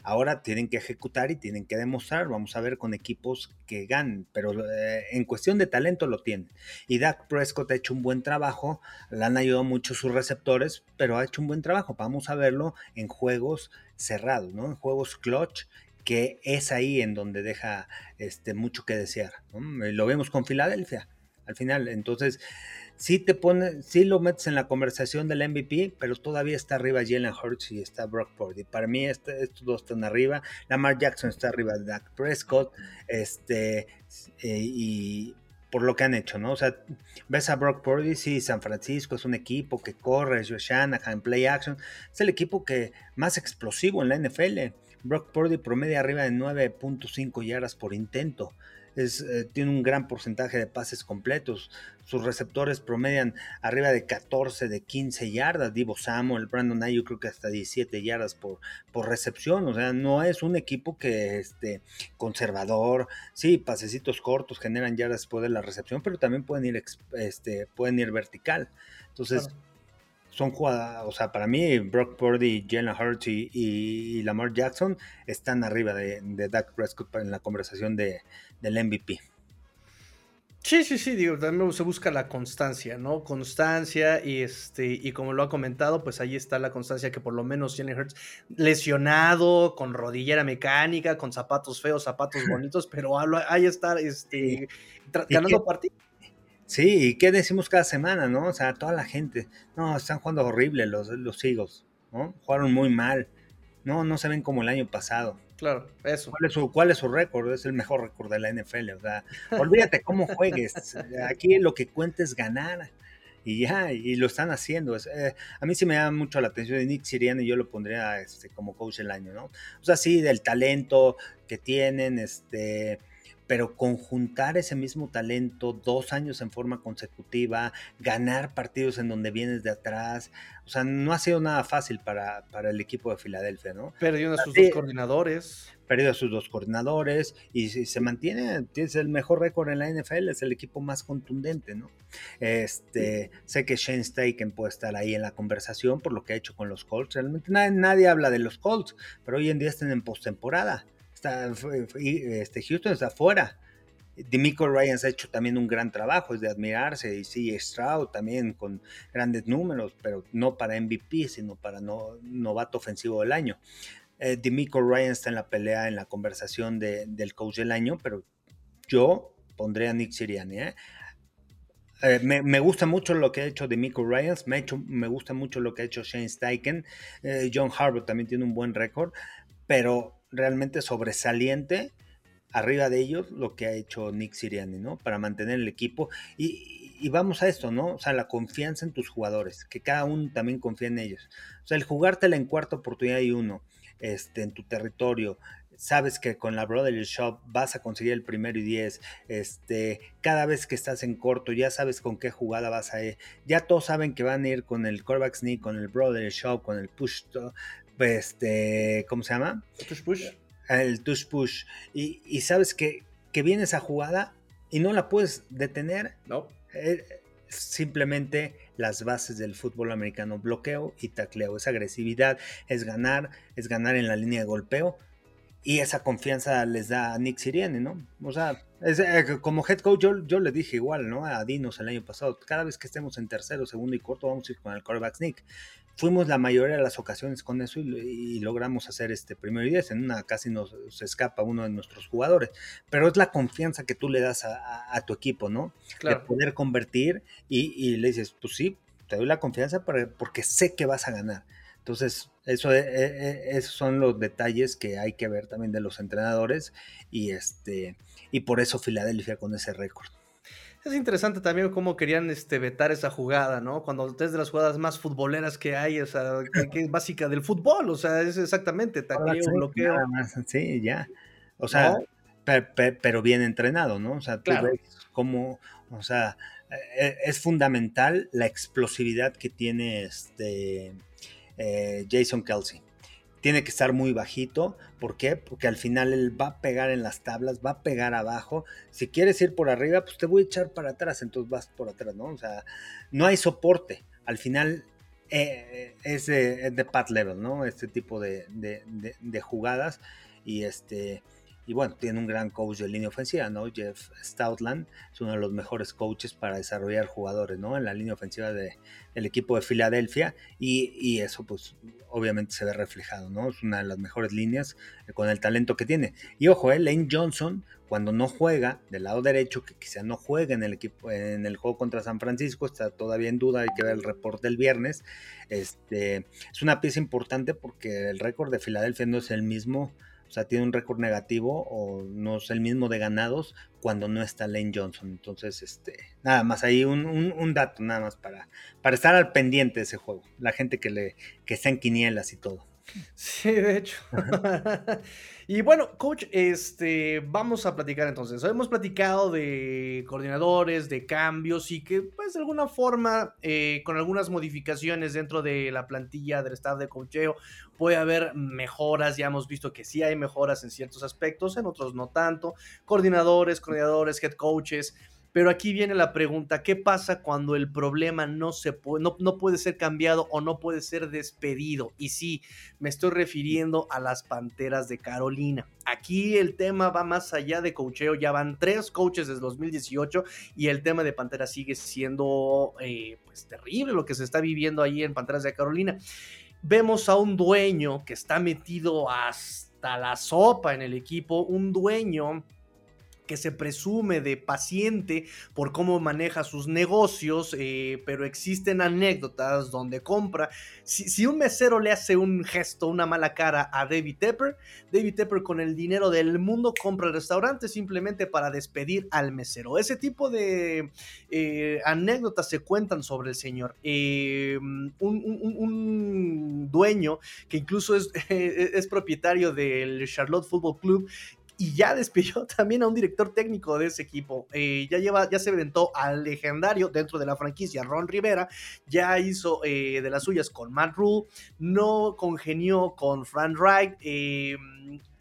Ahora tienen que ejecutar y tienen que demostrar. Vamos a ver con equipos que ganen, pero eh, en cuestión de talento lo tienen. Y Dak Prescott ha hecho un buen trabajo, le han ayudado mucho sus receptores, pero ha hecho un buen trabajo. Vamos a verlo en juegos cerrados, ¿no? En juegos clutch que es ahí en donde deja este, mucho que desear. Lo vemos con Filadelfia al final. Entonces, sí te pone, sí lo metes en la conversación del MVP, pero todavía está arriba Jalen Hurts y está Brock Purdy. Para mí este, estos dos están arriba. Lamar Jackson está arriba de Dak Prescott, este y por lo que han hecho, ¿no? O sea, ves a Brock Purdy, sí, San Francisco es un equipo que corre, es Shanahan, play action, es el equipo que más explosivo en la NFL. Brock Purdy promedia arriba de 9.5 yardas por intento. Es, eh, tiene un gran porcentaje de pases completos. Sus receptores promedian arriba de 14, de 15 yardas. Divo Samuel, Brandon Ayuk creo que hasta 17 yardas por, por recepción. O sea, no es un equipo que esté conservador. Sí, pasecitos cortos generan yardas después de la recepción, pero también pueden ir, este, pueden ir vertical. Entonces son jugadas, o sea, para mí Brock Purdy, Jalen Hurts y, Lamar Jackson están arriba de, de Dak Prescott en la conversación de, del MVP. Sí, sí, sí, digo, también se busca la constancia, ¿no? Constancia y este, y como lo ha comentado, pues ahí está la constancia que por lo menos Jalen Hurts lesionado, con rodillera mecánica, con zapatos feos, zapatos bonitos, pero ahí está este, ganando partidos. Sí, ¿y qué decimos cada semana, no? O sea, toda la gente, no, están jugando horrible los, los Eagles, ¿no? Jugaron muy mal, no, no se ven como el año pasado. Claro, eso. ¿Cuál es su, cuál es su récord? Es el mejor récord de la NFL, o sea, olvídate cómo juegues, aquí lo que cuenta es ganar y ya, y lo están haciendo. Eh, a mí sí me llama mucho la atención de Nick Sirianni, yo lo pondría este, como coach el año, ¿no? O sea, sí, del talento que tienen, este, pero conjuntar ese mismo talento dos años en forma consecutiva, ganar partidos en donde vienes de atrás, o sea, no ha sido nada fácil para, para el equipo de Filadelfia, ¿no? Perdió a sus dos coordinadores. Perdió a sus dos coordinadores y se mantiene, es el mejor récord en la NFL, es el equipo más contundente, ¿no? Este, sé que Shane Steichen puede estar ahí en la conversación por lo que ha hecho con los Colts. Realmente nadie, nadie habla de los Colts, pero hoy en día están en postemporada este, Houston está fuera. Demico Ryans ha hecho también un gran trabajo, es de admirarse, y sí, Stroud también con grandes números, pero no para MVP, sino para no, novato ofensivo del año. Eh, Ryans está en la pelea, en la conversación del coach del año, pero yo pondré a Nick Sirianni. ¿eh? Eh, me, gusta mucho lo que ha hecho Demico Ryans, me, me gusta mucho lo que ha hecho Shane Steichen, John Harbaugh también tiene un buen récord, pero realmente sobresaliente arriba de ellos lo que ha hecho Nick Siriani, ¿no? Para mantener el equipo. Y, vamos a esto, ¿no? O sea, la confianza en tus jugadores, que cada uno también confía en ellos. O sea, el jugártela en cuarta oportunidad y uno, este, en tu territorio, sabes que con la Brotherly Shop vas a conseguir el primero y diez, este, cada vez que estás en corto, ya sabes con qué jugada vas a ir, ya todos saben que van a ir con el quarterback sneak, con el Brotherly Shop, con el push, este, ¿cómo se llama? El touch push. El touch push. Y, sabes que, que, viene esa jugada y no la puedes detener. No. Eh, simplemente las bases del fútbol americano, bloqueo y tacleo, es agresividad, es ganar, es ganar en la línea de golpeo y esa confianza les da a Nick Sirianni, ¿no? O sea, eh, como head coach yo, yo, le dije igual, ¿no? A Dinos el año pasado, cada vez que estemos en tercero, segundo y corto vamos a ir con el quarterback Nick fuimos la mayoría de las ocasiones con eso y, logramos hacer este primero y diez. En una casi nos, escapa uno de nuestros jugadores, pero es la confianza que tú le das a, tu equipo, ¿no? De poder convertir y, le dices, pues sí, te doy la confianza porque sé que vas a ganar. Entonces, eso, e, e, e, esos son los detalles que hay que ver también de los entrenadores y, este, y por eso Filadelfia con ese récord. Es interesante también cómo querían este, vetar esa jugada, ¿no? Cuando es de las jugadas más futboleras que hay, o sea, que, es básica del fútbol, o sea, es exactamente tacleo, bloqueo. sí, ya. O sea, pero bien entrenado, ¿no? O sea, tú ves cómo, o sea, e, e, es fundamental la explosividad que tiene este eh, Jason Kelsey tiene que estar muy bajito. ¿Por qué? Porque al final él va a pegar en las tablas, va a pegar abajo. Si quieres ir por arriba, pues te voy a echar para atrás, entonces vas por atrás, ¿no? O sea, no hay soporte. Al final eh, es, de, es, pat level, ¿no? Este tipo de, de jugadas. Y este y bueno, tiene un gran coach de línea ofensiva, ¿no? Jeff Stoutland es uno de los mejores coaches para desarrollar jugadores, ¿no? En la línea ofensiva de, del equipo de Filadelfia y, eso pues obviamente se ve reflejado, ¿no? Es una de las mejores líneas con el talento que tiene. Y ojo, ¿eh? Lane Johnson cuando no juega del lado derecho, que quizá no juega en el equipo en el juego contra San Francisco, está todavía en duda, hay que ver el reporte del viernes. Este, es una pieza importante porque el récord de Filadelfia no es el mismo o sea, tiene un récord negativo o no es el mismo de ganados cuando no está Lane Johnson. Entonces, este, nada más ahí un, dato, nada más para, para estar al pendiente de ese juego. La gente que, le, que está en quinielas y todo. Sí, de hecho. y bueno, coach, este, vamos a platicar entonces. Hemos platicado de coordinadores, de cambios y que, pues, de alguna forma, eh, con algunas modificaciones dentro de la plantilla del staff de coacheo, puede haber mejoras. Ya hemos visto que sí hay mejoras en ciertos aspectos, en otros no tanto. Coordinadores, coordinadores, head coaches. Pero aquí viene la pregunta, ¿qué pasa cuando el problema no, se puede, no, no, puede ser cambiado o no puede ser despedido? Y sí, me estoy refiriendo a las Panteras de Carolina. Aquí el tema va más allá de cocheo, ya van tres coaches desde 2018 y el tema de Panteras sigue siendo eh, pues terrible lo que se está viviendo ahí en Panteras de Carolina. Vemos a un dueño que está metido hasta la sopa en el equipo, un dueño que se presume de paciente por cómo maneja sus negocios, eh, pero existen anécdotas donde compra. Si, un mesero le hace un gesto, una mala cara a David Tepper, David Tepper con el dinero del mundo compra el restaurante simplemente para despedir al mesero. Ese tipo de eh, anécdotas se cuentan sobre el señor. Eh, un, dueño que incluso es, es propietario del Charlotte Football Club y ya despidió también a un director técnico de ese equipo. Eh, ya lleva, ya se inventó al legendario dentro de la franquicia Ron Rivera, ya hizo eh, de las suyas con Matt Rule, no congenió con Frank Wright. Eh,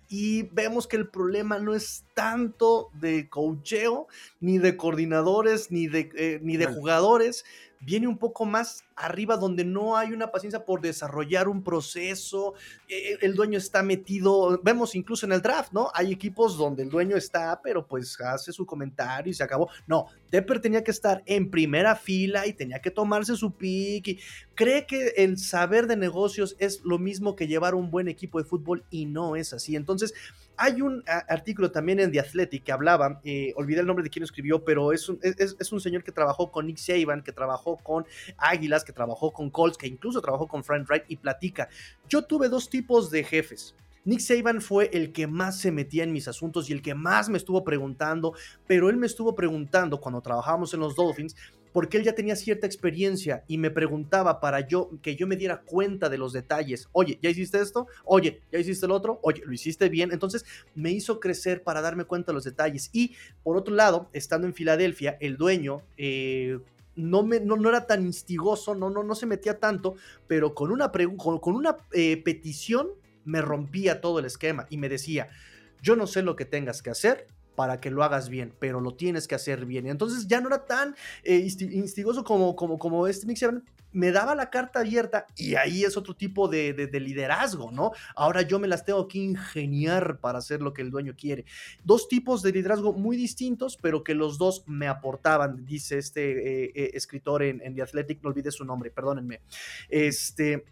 y vemos que el problema no es tanto de cocheo, ni de coordinadores, ni de, ni de jugadores, viene un poco más arriba donde no hay una paciencia por desarrollar un proceso, eh, el dueño está metido, vemos incluso en el draft, ¿no? Hay equipos donde el dueño está, pero pues hace su comentario y se acabó. No, Tepper tenía que estar en primera fila y tenía que tomarse su pick. Y cree que el saber de negocios es lo mismo que llevar un buen equipo de fútbol y no es así. Entonces, hay un artículo también en The Athletic que hablaba, eh, olvidé el nombre de quien escribió, pero es un, es, es un señor que trabajó con Nick Saban, que trabajó con Águilas, que trabajó con Colts, que incluso trabajó con Frank Wright y platica. Yo tuve dos tipos de jefes. Nick Saban fue el que más se metía en mis asuntos y el que más me estuvo preguntando, pero él me estuvo preguntando cuando trabajábamos en los Dolphins, porque él ya tenía cierta experiencia y me preguntaba para yo que yo me diera cuenta de los detalles. Oye, ¿ya hiciste esto? Oye, ¿ya hiciste el otro? Oye, ¿lo hiciste bien? Entonces me hizo crecer para darme cuenta de los detalles. Y por otro lado, estando en Filadelfia, el dueño, eh, no, me, no, no, era tan instigoso, no, no, no se metía tanto, pero con una, con, una eh, petición me rompía todo el esquema y me decía, yo no sé lo que tengas que hacer, para que lo hagas bien, pero lo tienes que hacer bien. Y entonces ya no era tan eh, instigoso como, como, como este Nick me daba la carta abierta y ahí es otro tipo de, de, liderazgo, ¿no? Ahora yo me las tengo que ingeniar para hacer lo que el dueño quiere. Dos tipos de liderazgo muy distintos, pero que los dos me aportaban, dice este eh, eh, escritor en, en, The Athletic, no olvide su nombre, perdónenme. Este,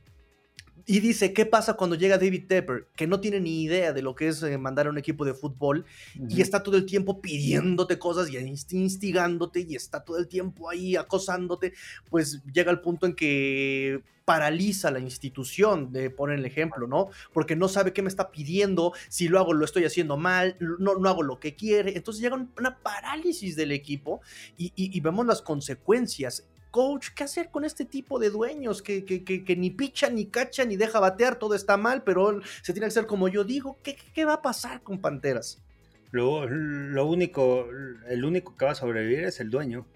y dice, ¿qué pasa cuando llega David Tepper, que no tiene ni idea de lo que es eh, mandar a un equipo de fútbol y está todo el tiempo pidiéndote cosas y instigándote y está todo el tiempo ahí acosándote? Pues llega el punto en que paraliza la institución, de poner el ejemplo, ¿no? Porque no sabe qué me está pidiendo, si lo hago lo estoy haciendo mal, no, no hago lo que quiere. Entonces llega una parálisis del equipo y, y vemos las consecuencias coach, ¿qué hacer con este tipo de dueños que, que, ni picha, ni cacha, ni deja batear? Todo está mal, pero se tiene que hacer como yo digo. ¿Qué, qué va a pasar con Panteras? Lo, lo, único, el único que va a sobrevivir es el dueño.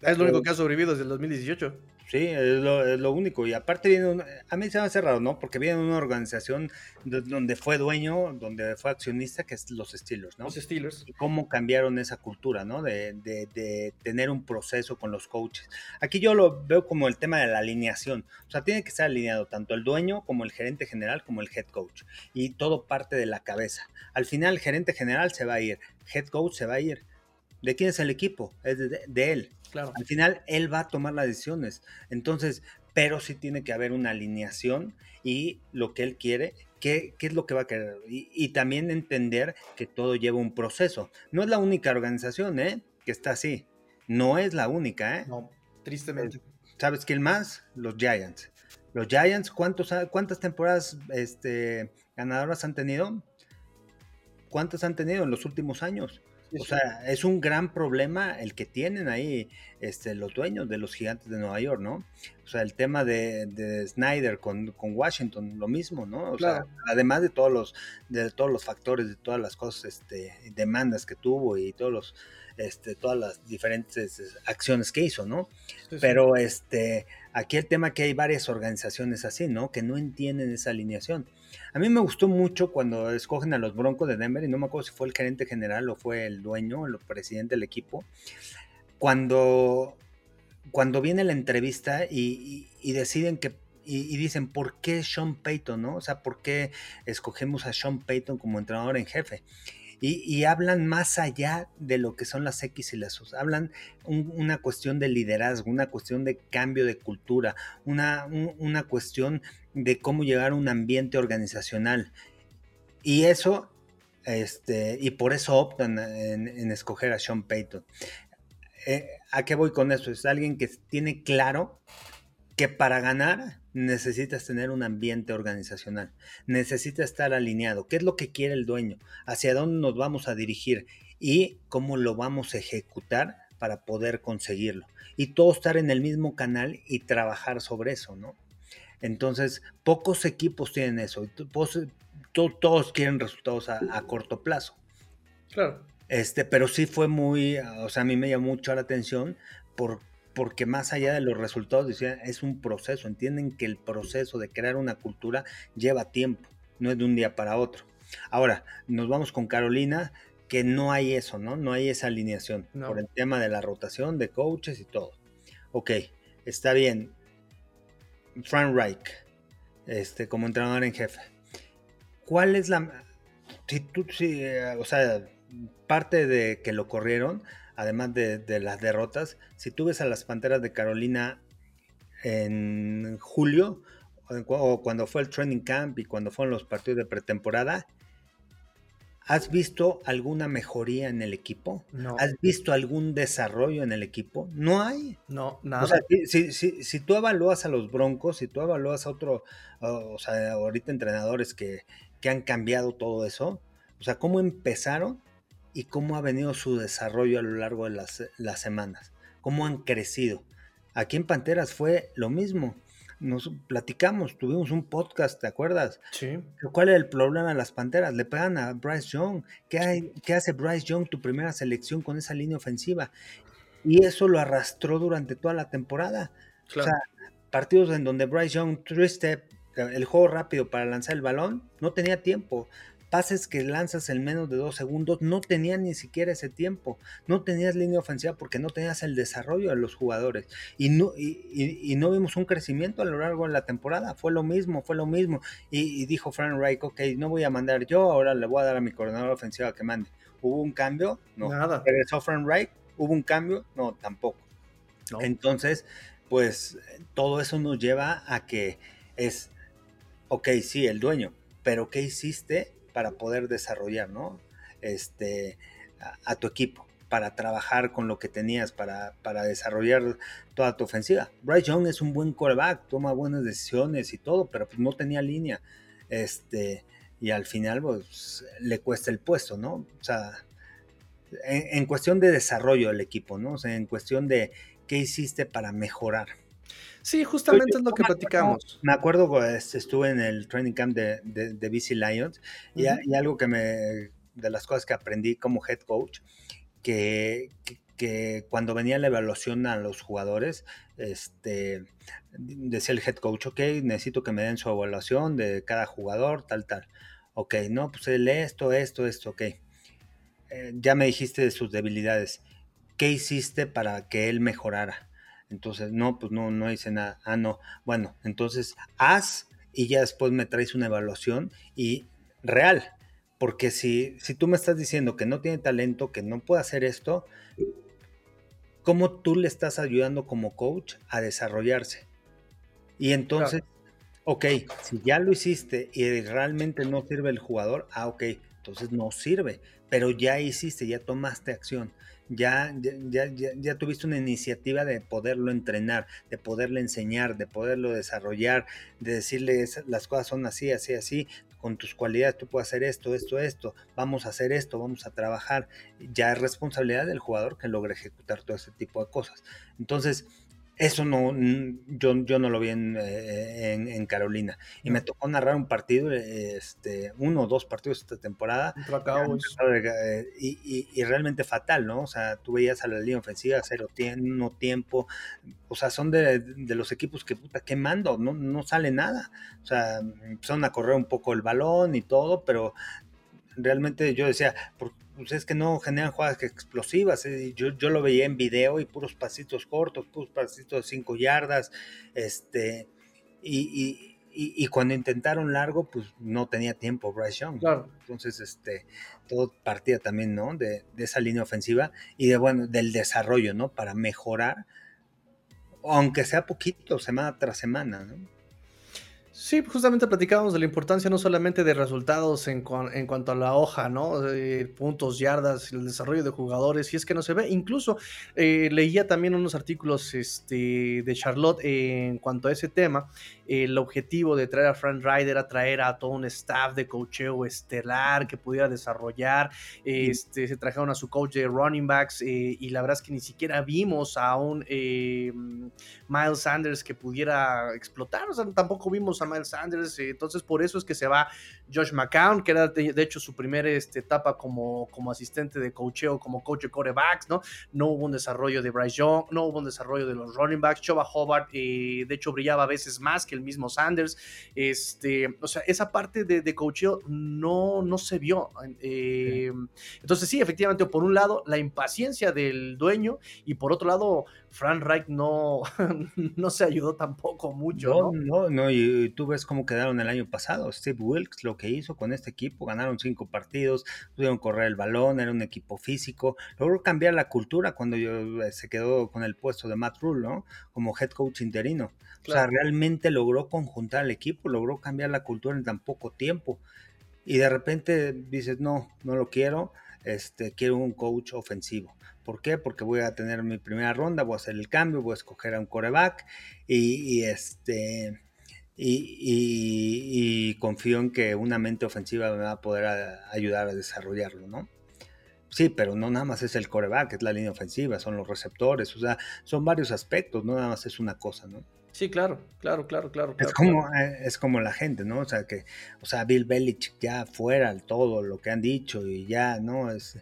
Es lo único que ha sobrevivido desde el 2018. Sí, es lo, único. Y aparte viene, a mí se me hace raro, ¿no? Porque viene una organización donde fue dueño, donde fue accionista, que es los Steelers, ¿no? Los Steelers. Y cómo cambiaron esa cultura, ¿no? De, de, tener un proceso con los coaches. Aquí yo lo veo como el tema de la alineación. O sea, tiene que estar alineado tanto el dueño como el gerente general como el head coach. Y todo parte de la cabeza. Al final, el gerente general se va a ir, head coach se va a ir. ¿De quién es el equipo? Es de él. Al final, él va a tomar las decisiones. Entonces, pero sí tiene que haber una alineación y lo que él quiere, qué, qué es lo que va a querer. Y, también entender que todo lleva un proceso. No es la única organización, ¿eh? Que está así. No es la única, ¿eh? No, tristemente. ¿Sabes quién más? Los Giants. Los Giants, ¿cuántos, ¿cuántas temporadas este, ganadoras han tenido? ¿Cuántas han tenido en los últimos años? O sea, es un gran problema el que tienen ahí este, los dueños de los gigantes de Nueva York, ¿no? O sea, el tema de, Snyder con, Washington, lo mismo, ¿no? O sea, además de todos los, de todos los factores, de todas las cosas, este, demandas que tuvo y todos los, este, todas las diferentes acciones que hizo, ¿no? Pero este, aquí el tema que hay varias organizaciones así, ¿no? Que no entienden esa alineación. A mí me gustó mucho cuando escogen a los Broncos de Denver, y no me acuerdo si fue el gerente general o fue el dueño, el presidente del equipo, cuando, cuando viene la entrevista y, deciden que y, dicen, ¿por qué Sean Payton? ¿no? O sea, ¿por qué escogemos a Sean Payton como entrenador en jefe? Y, hablan más allá de lo que son las X y las O. Hablan una cuestión de liderazgo, una cuestión de cambio de cultura, una, una cuestión de cómo llegar a un ambiente organizacional. Y eso Este, y por eso optan en, escoger a Sean Payton. Eh, ¿A qué voy con eso? Es alguien que tiene claro que para ganar necesitas tener un ambiente organizacional, necesitas estar alineado. ¿Qué es lo que quiere el dueño? ¿Hacia dónde nos vamos a dirigir? Y cómo lo vamos a ejecutar para poder conseguirlo. Y todo estar en el mismo canal y trabajar sobre eso, ¿no? Entonces, pocos equipos tienen eso. Todos, quieren resultados a, corto plazo. Claro. Este, pero sí fue muy, o sea, a mí me llamó mucho la atención por, porque más allá de los resultados, decían, es un proceso. Entienden que el proceso de crear una cultura lleva tiempo, no es de un día para otro. Ahora, nos vamos con Carolina, que no hay eso, ¿no? No hay esa alineación por el tema de la rotación de coaches y todo. Ok, está bien. Frank Reich, este, como entrenador en jefe. ¿Cuál es la... Si tú, si, eh, o sea, parte de que lo corrieron, además de, las derrotas, si tú ves a las Panteras de Carolina en julio, o cuando fue el training camp y cuando fueron los partidos de pretemporada, ¿has visto alguna mejoría en el equipo? No. ¿Has visto algún desarrollo en el equipo? No hay. No, nada. O sea, si, si, tú evalúas a los Broncos, si tú evalúas a otro, o sea, ahorita entrenadores que, que han cambiado todo eso, o sea, ¿cómo empezaron? Y cómo ha venido su desarrollo a lo largo de las, las semanas, cómo han crecido. Aquí en Panteras fue lo mismo. Nos platicamos, tuvimos un podcast, ¿te acuerdas? Sí. ¿Cuál es el problema de las Panteras? Le pegan a Bryce Young. ¿Qué, hay, ¿Qué hace Bryce Young, tu primera selección con esa línea ofensiva? Y eso lo arrastró durante toda la temporada. O sea, partidos en donde Bryce Young, three-step, el juego rápido para lanzar el balón, no tenía tiempo pases que lanzas en menos de dos segundos, no tenías ni siquiera ese tiempo, no tenías línea ofensiva porque no tenías el desarrollo de los jugadores y no, y, no vimos un crecimiento a lo largo de la temporada, fue lo mismo, fue lo mismo y, dijo Frank Reich, ok, no voy a mandar yo, ahora le voy a dar a mi coordinador ofensiva que mande. ¿Hubo un cambio? No. Nada. ¿Regresó Frank Reich? ¿Hubo un cambio? No, tampoco. Entonces, pues todo eso nos lleva a que es, ok, sí, el dueño, pero ¿qué hiciste para poder desarrollar, ¿no? Este, a, tu equipo, para trabajar con lo que tenías, para, para, desarrollar toda tu ofensiva. Bryce Young es un buen quarterback, toma buenas decisiones y todo, pero pues no tenía línea. Este, y al final, pues, le cuesta el puesto, ¿no? O sea, en, en cuestión de desarrollo del equipo, ¿no? O sea, en cuestión de qué hiciste para mejorar. Sí, justamente es lo que platicamos. Me acuerdo, pues, estuve en el training camp de, de, BC Lions y, algo que me, de las cosas que aprendí como head coach, que, que, cuando venía la evaluación a los jugadores, este, decía el head coach, ok, necesito que me den su evaluación de cada jugador, tal, tal. Ok, no, pues lee esto, esto, esto, ok. Eh, ya me dijiste de sus debilidades. ¿Qué hiciste para que él mejorara? Entonces, no, pues no, no hice nada. Ah, no. Bueno, entonces haz y ya después me traes una evaluación y real. Porque si, si tú me estás diciendo que no tiene talento, que no puede hacer esto, ¿cómo tú le estás ayudando como coach a desarrollarse? Y entonces, ok, si ya lo hiciste y realmente no sirve el jugador, ah, ok, entonces no sirve, pero ya hiciste, ya tomaste acción ya, ya, ya, tuviste una iniciativa de poderlo entrenar, de poderle enseñar, de poderlo desarrollar, de decirle las cosas son así, así, así, con tus cualidades tú puedes hacer esto, esto, esto, vamos a hacer esto, vamos a trabajar. Ya es responsabilidad del jugador que logre ejecutar todo ese tipo de cosas. Entonces, eso no, yo, yo no lo vi en, eh, Carolina. Y me tocó narrar un partido, este, uno o dos partidos esta temporada. Eh, y, y, realmente fatal, ¿no? O sea, tú veías a la línea ofensiva, cero no tiempo. O sea, son de, los equipos que puta quemando, no, no sale nada. O sea, empezaron a correr un poco el balón y todo, pero realmente yo decía, ¿por, pues es que no generan jugadas explosivas. Eh, yo, yo lo veía en video y puros pasitos cortos, puros pasitos de 5 yardas. Este, y, cuando intentaron largo, pues no tenía tiempo Bryce Young. Entonces, este, todo partía también, ¿no? De, esa línea ofensiva y de, bueno, del desarrollo, ¿no? Para mejorar, aunque sea poquito, semana tras semana, ¿no? Sí, justamente platicábamos de la importancia no solamente de resultados en, en cuanto a la hoja, ¿no? De puntos, yardas, el desarrollo de jugadores, y es que no se ve. Incluso eh, leía también unos artículos este, de Charlotte en cuanto a ese tema. El objetivo de traer a Frank Ryder era traer a todo un staff de cocheo estelar que pudiera desarrollar. Este, se trajeron a su coach de running backs eh, y la verdad es que ni siquiera vimos a un eh, Miles Sanders que pudiera explotar. O sea, tampoco vimos a Miles Sanders. Eh, entonces, por eso es que se va Josh McCown, que era de, hecho su primera este, etapa como, como asistente de coacheo, como coach de corebacks, ¿no? No hubo un desarrollo de Bryce Young, no hubo un desarrollo de los running backs. Choba Hobart, de hecho, brillaba a veces más que el mismo Sanders. Este, o sea, esa parte de, de coacheo no, no se vio. Eh, entonces, sí, efectivamente, por un lado, la impaciencia del dueño y por otro lado, Frank Reich no, no se ayudó tampoco mucho. No, no, no, y, tú ves cómo quedaron el año pasado. Steve Wilkes lo que hizo con este equipo, ganaron cinco partidos, pudieron correr el balón, era un equipo físico, logró cambiar la cultura cuando yo, eh, se quedó con el puesto de Matt Rule, ¿no? Como head coach interino. O sea, realmente logró conjuntar al equipo, logró cambiar la cultura en tan poco tiempo. Y de repente dices, no, no lo quiero, este, quiero un coach ofensivo. ¿Por qué? Porque voy a tener mi primera ronda, voy a hacer el cambio, voy a escoger a un coreback y, este y, confío en que una mente ofensiva me va a poder ayudar a desarrollarlo, ¿no? Sí, pero no nada más es el coreback, es la línea ofensiva, son los receptores, o sea, son varios aspectos, no nada más es una cosa, ¿no? Sí, claro, claro, claro, claro. es, como, eh, es como la gente, ¿no? O sea, que, o sea, Bill Belichick ya fuera todo lo que han dicho y ya, ¿no? Es,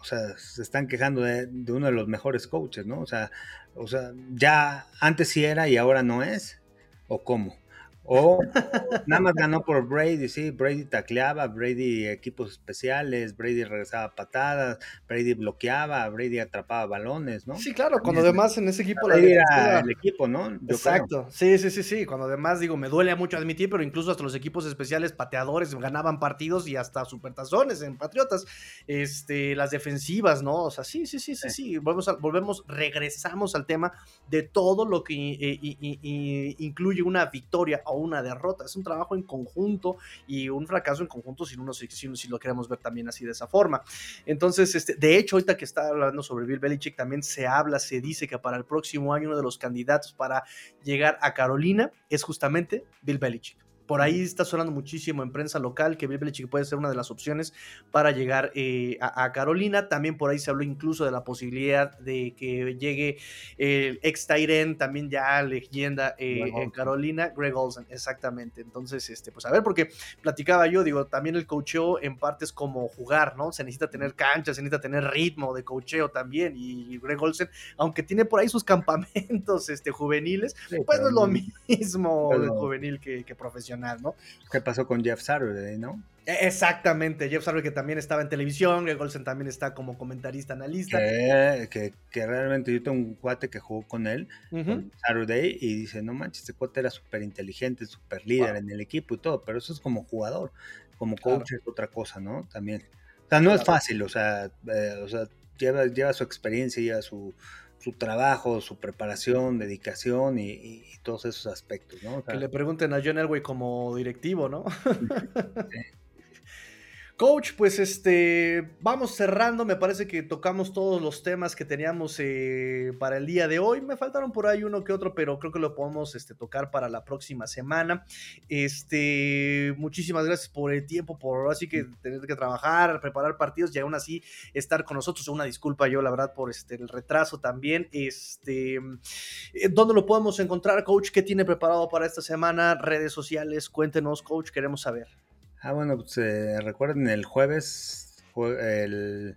o sea, se están quejando de, de, uno de los mejores coaches, ¿no? O sea, o sea, ya antes sí era y ahora no es, ¿o cómo? O nada más ganó por Brady, sí, Brady tacleaba, Brady equipos especiales, Brady regresaba patadas, Brady bloqueaba, Brady atrapaba balones, ¿no? Sí, claro, cuando además en ese equipo la era el equipo, ¿no? Exacto, sí, sí, sí, sí, cuando además digo, me duele mucho admitir, pero incluso hasta los equipos especiales pateadores ganaban partidos y hasta supertazones en Patriotas, este, las defensivas, ¿no? O sea, sí, sí, sí, sí, sí, volvemos, volvemos regresamos al tema de todo lo que eh, incluye una victoria una derrota, es un trabajo en conjunto y un fracaso en conjunto si, uno, si, si lo queremos ver también así de esa forma. Entonces, este, de hecho, ahorita que está hablando sobre Bill Belichick, también se habla, se dice que para el próximo año uno de los candidatos para llegar a Carolina es justamente Bill Belichick. Por ahí está sonando muchísimo en prensa local que Bill Belichick puede ser una de las opciones para llegar eh, a, Carolina. También por ahí se habló incluso de la posibilidad de que llegue el ex Tyren, también ya leyenda eh, en Carolina, Greg Olsen, exactamente. Entonces, este, pues a ver, porque platicaba yo, digo, también el cocheo en parte es como jugar, ¿no? Se necesita tener cancha, se necesita tener ritmo de cocheo también. Y Greg Olsen, aunque tiene por ahí sus campamentos este, juveniles, pues no es lo mismo juvenil que profesional. ¿No? ¿Qué pasó con Jeff Saturday, no? E, exactamente, Jeff Saturday que también estaba en televisión, Greg Olsen también está como comentarista, analista. Que, que, realmente yo tengo un cuate que jugó con él, Saturday, y dice, no manches, este cuate era súper inteligente, súper líder en el equipo y todo, pero eso es como jugador, como coach es otra cosa, ¿no? También. O sea, no es fácil, o sea, eh, o sea lleva, lleva su experiencia, lleva su, su trabajo, su preparación, dedicación y, todos esos aspectos, ¿no? que le pregunten a John Elway como directivo, ¿no? Coach, pues este, vamos cerrando, me parece que tocamos todos los temas que teníamos eh, para el día de hoy, me faltaron por ahí uno que otro, pero creo que lo podemos este, tocar para la próxima semana. Este, muchísimas gracias por el tiempo, por así que tener que trabajar, preparar partidos y aún así estar con nosotros. Una disculpa yo, la verdad, por este, el retraso también. Este, eh, ¿dónde lo podemos encontrar, coach? ¿Qué tiene preparado para esta semana? Redes sociales, cuéntenos, coach, queremos saber. Ah, bueno, pues eh, recuerden el jueves, jueves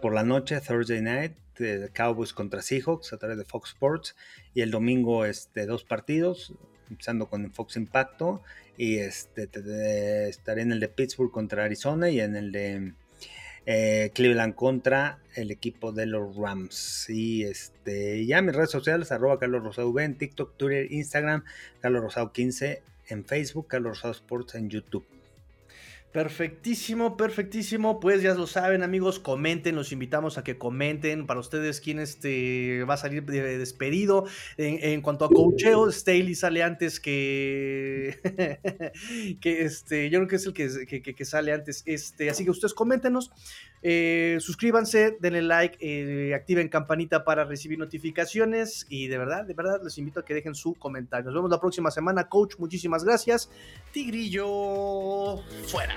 por la noche, Thursday night, de Cowboys contra Seahawks a través de Fox Sports y el domingo este, dos partidos, empezando con Fox Impacto y este, estaré en el de Pittsburgh contra Arizona y en el de eh, Cleveland contra el equipo de los Rams. Y este, ya mis redes sociales, arroba Carlos Rosado en TikTok, Twitter, Instagram, Carlos Rosado 15 en Facebook, Carlos Rosado Sports en YouTube. Perfectísimo, perfectísimo. Pues ya lo saben, amigos, comenten, los invitamos a que comenten. Para ustedes, quién este va a salir de despedido. En, cuanto a cocheo, Staley sale antes que. que este. Yo creo que es el que, sale antes. Este, así que ustedes coméntenos. Eh, suscríbanse, denle like, eh, activen campanita para recibir notificaciones. Y de verdad, de verdad, les invito a que dejen su comentario. Nos vemos la próxima semana, coach. Muchísimas gracias. Tigrillo, fuera.